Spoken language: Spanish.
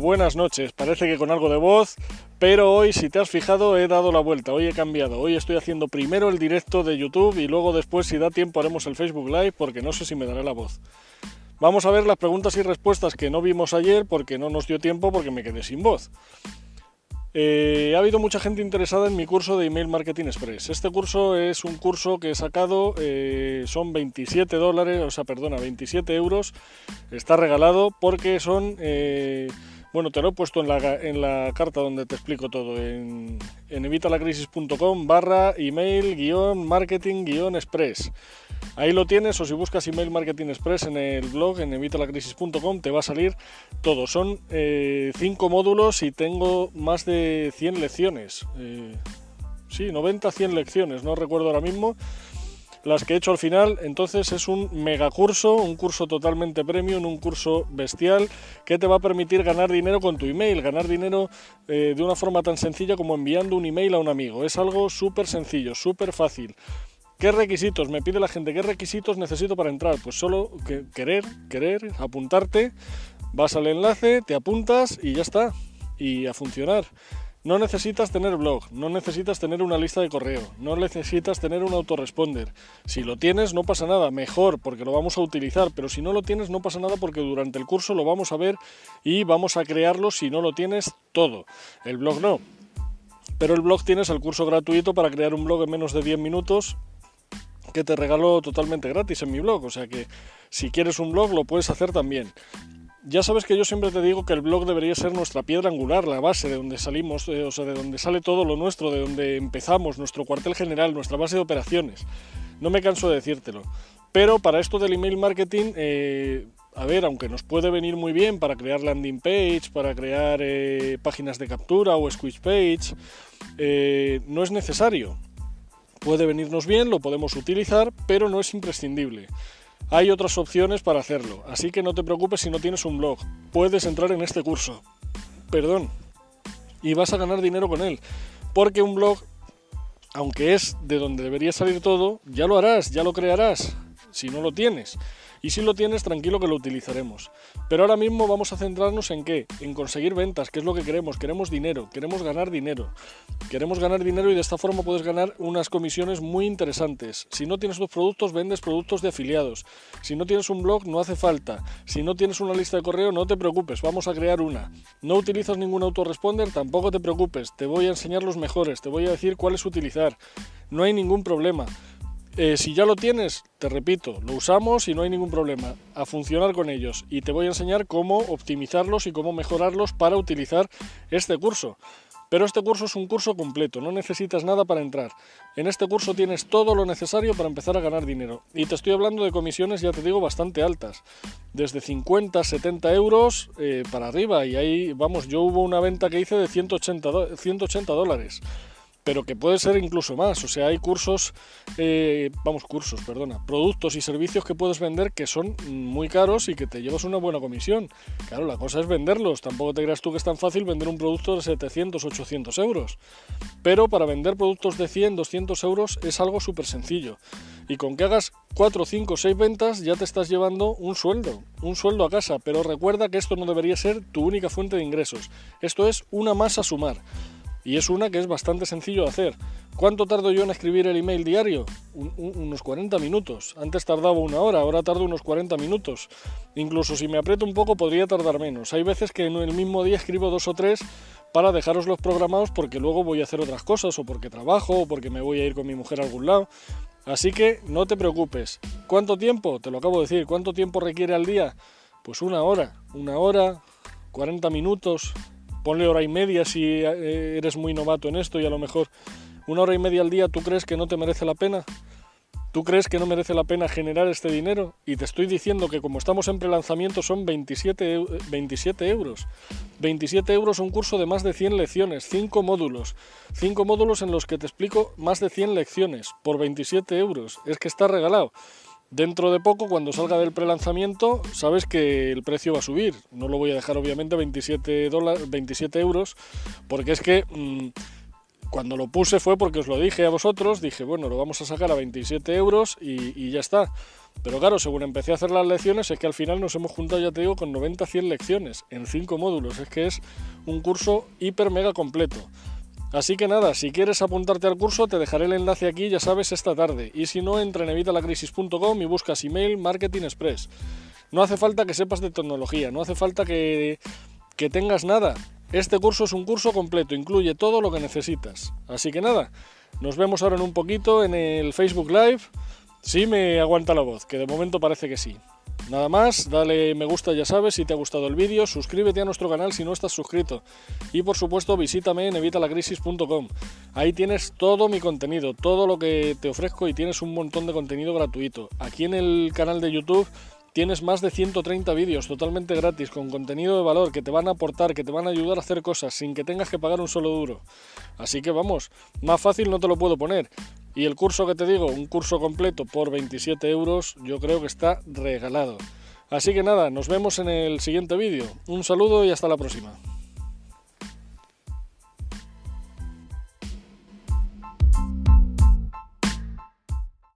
Buenas noches, parece que con algo de voz, pero hoy si te has fijado he dado la vuelta, hoy he cambiado, hoy estoy haciendo primero el directo de YouTube y luego después si da tiempo haremos el Facebook Live porque no sé si me daré la voz. Vamos a ver las preguntas y respuestas que no vimos ayer porque no nos dio tiempo porque me quedé sin voz. Eh, ha habido mucha gente interesada en mi curso de Email Marketing Express. Este curso es un curso que he sacado, eh, son 27 dólares, o sea, perdona, 27 euros. Está regalado porque son, eh, bueno, te lo he puesto en la, en la carta donde te explico todo, en, en evitalacrisis.com barra email guion marketing guion express. Ahí lo tienes, o si buscas Email Marketing Express en el blog, en evitalacrisis.com, te va a salir todo. Son eh, cinco módulos y tengo más de 100 lecciones. Eh, sí, 90, 100 lecciones, no recuerdo ahora mismo las que he hecho al final. Entonces es un mega curso, un curso totalmente premium, un curso bestial que te va a permitir ganar dinero con tu email, ganar dinero eh, de una forma tan sencilla como enviando un email a un amigo. Es algo súper sencillo, súper fácil. ¿Qué requisitos? Me pide la gente, ¿qué requisitos necesito para entrar? Pues solo querer, querer, apuntarte, vas al enlace, te apuntas y ya está. Y a funcionar. No necesitas tener blog, no necesitas tener una lista de correo, no necesitas tener un autoresponder. Si lo tienes no pasa nada, mejor porque lo vamos a utilizar, pero si no lo tienes no pasa nada porque durante el curso lo vamos a ver y vamos a crearlo si no lo tienes todo. El blog no. Pero el blog tienes el curso gratuito para crear un blog en menos de 10 minutos que te regalo totalmente gratis en mi blog. O sea que si quieres un blog lo puedes hacer también. Ya sabes que yo siempre te digo que el blog debería ser nuestra piedra angular, la base de donde salimos, eh, o sea, de donde sale todo lo nuestro, de donde empezamos, nuestro cuartel general, nuestra base de operaciones. No me canso de decírtelo. Pero para esto del email marketing, eh, a ver, aunque nos puede venir muy bien para crear landing page, para crear eh, páginas de captura o squeeze page, no es necesario puede venirnos bien, lo podemos utilizar, pero no es imprescindible. Hay otras opciones para hacerlo, así que no te preocupes si no tienes un blog. Puedes entrar en este curso. Perdón. Y vas a ganar dinero con él. Porque un blog, aunque es de donde debería salir todo, ya lo harás, ya lo crearás, si no lo tienes. Y si lo tienes, tranquilo que lo utilizaremos. Pero ahora mismo vamos a centrarnos en qué? En conseguir ventas, que es lo que queremos. Queremos dinero, queremos ganar dinero. Queremos ganar dinero y de esta forma puedes ganar unas comisiones muy interesantes. Si no tienes tus productos, vendes productos de afiliados. Si no tienes un blog, no hace falta. Si no tienes una lista de correo, no te preocupes, vamos a crear una. No utilizas ningún autoresponder, tampoco te preocupes. Te voy a enseñar los mejores, te voy a decir cuáles utilizar. No hay ningún problema. Eh, si ya lo tienes, te repito, lo usamos y no hay ningún problema a funcionar con ellos y te voy a enseñar cómo optimizarlos y cómo mejorarlos para utilizar este curso. Pero este curso es un curso completo, no necesitas nada para entrar. En este curso tienes todo lo necesario para empezar a ganar dinero. Y te estoy hablando de comisiones, ya te digo, bastante altas. Desde 50, 70 euros eh, para arriba. Y ahí, vamos, yo hubo una venta que hice de 180, 180 dólares pero que puede ser incluso más. O sea, hay cursos, eh, vamos, cursos, perdona, productos y servicios que puedes vender que son muy caros y que te llevas una buena comisión. Claro, la cosa es venderlos. Tampoco te creas tú que es tan fácil vender un producto de 700, 800 euros. Pero para vender productos de 100, 200 euros es algo súper sencillo. Y con que hagas 4, 5, 6 ventas ya te estás llevando un sueldo, un sueldo a casa. Pero recuerda que esto no debería ser tu única fuente de ingresos. Esto es una más a sumar. Y es una que es bastante sencillo de hacer. ¿Cuánto tardo yo en escribir el email diario? unos 40 minutos. Antes tardaba una hora, ahora tardo unos 40 minutos. Incluso si me aprieto un poco podría tardar menos. Hay veces que en el mismo día escribo dos o tres para dejaros los programados porque luego voy a hacer otras cosas o porque trabajo o porque me voy a ir con mi mujer a algún lado. Así que no te preocupes. ¿Cuánto tiempo? Te lo acabo de decir. ¿Cuánto tiempo requiere al día? Pues una hora. Una hora, 40 minutos, ponle hora y media si eh, eres muy novato en esto y a lo mejor una hora y media al día tú crees que no te merece la pena. ¿Tú crees que no merece la pena generar este dinero? Y te estoy diciendo que como estamos en prelanzamiento son 27, 27 euros. 27 euros un curso de más de 100 lecciones, 5 módulos. 5 módulos en los que te explico más de 100 lecciones por 27 euros. Es que está regalado. Dentro de poco, cuando salga del prelanzamiento, sabes que el precio va a subir. No lo voy a dejar obviamente 27, 27 euros, porque es que mm, cuando lo puse fue porque os lo dije a vosotros, dije, bueno, lo vamos a sacar a 27 euros y, ya está. Pero claro, según empecé a hacer las lecciones, es que al final nos hemos juntado, ya te digo, con 90-100 lecciones en 5 módulos. Es que es un curso hiper mega completo. Así que nada, si quieres apuntarte al curso, te dejaré el enlace aquí, ya sabes, esta tarde. Y si no, entra en evitalacrisis.com y buscas email Marketing Express. No hace falta que sepas de tecnología, no hace falta que, que tengas nada. Este curso es un curso completo, incluye todo lo que necesitas. Así que nada, nos vemos ahora en un poquito en el Facebook Live. Sí me aguanta la voz, que de momento parece que sí. Nada más, dale me gusta ya sabes si te ha gustado el vídeo, suscríbete a nuestro canal si no estás suscrito y por supuesto visítame en evitalacrisis.com. Ahí tienes todo mi contenido, todo lo que te ofrezco y tienes un montón de contenido gratuito. Aquí en el canal de YouTube tienes más de 130 vídeos totalmente gratis con contenido de valor que te van a aportar, que te van a ayudar a hacer cosas sin que tengas que pagar un solo duro. Así que vamos, más fácil no te lo puedo poner. Y el curso que te digo, un curso completo por 27 euros, yo creo que está regalado. Así que nada, nos vemos en el siguiente vídeo. Un saludo y hasta la próxima.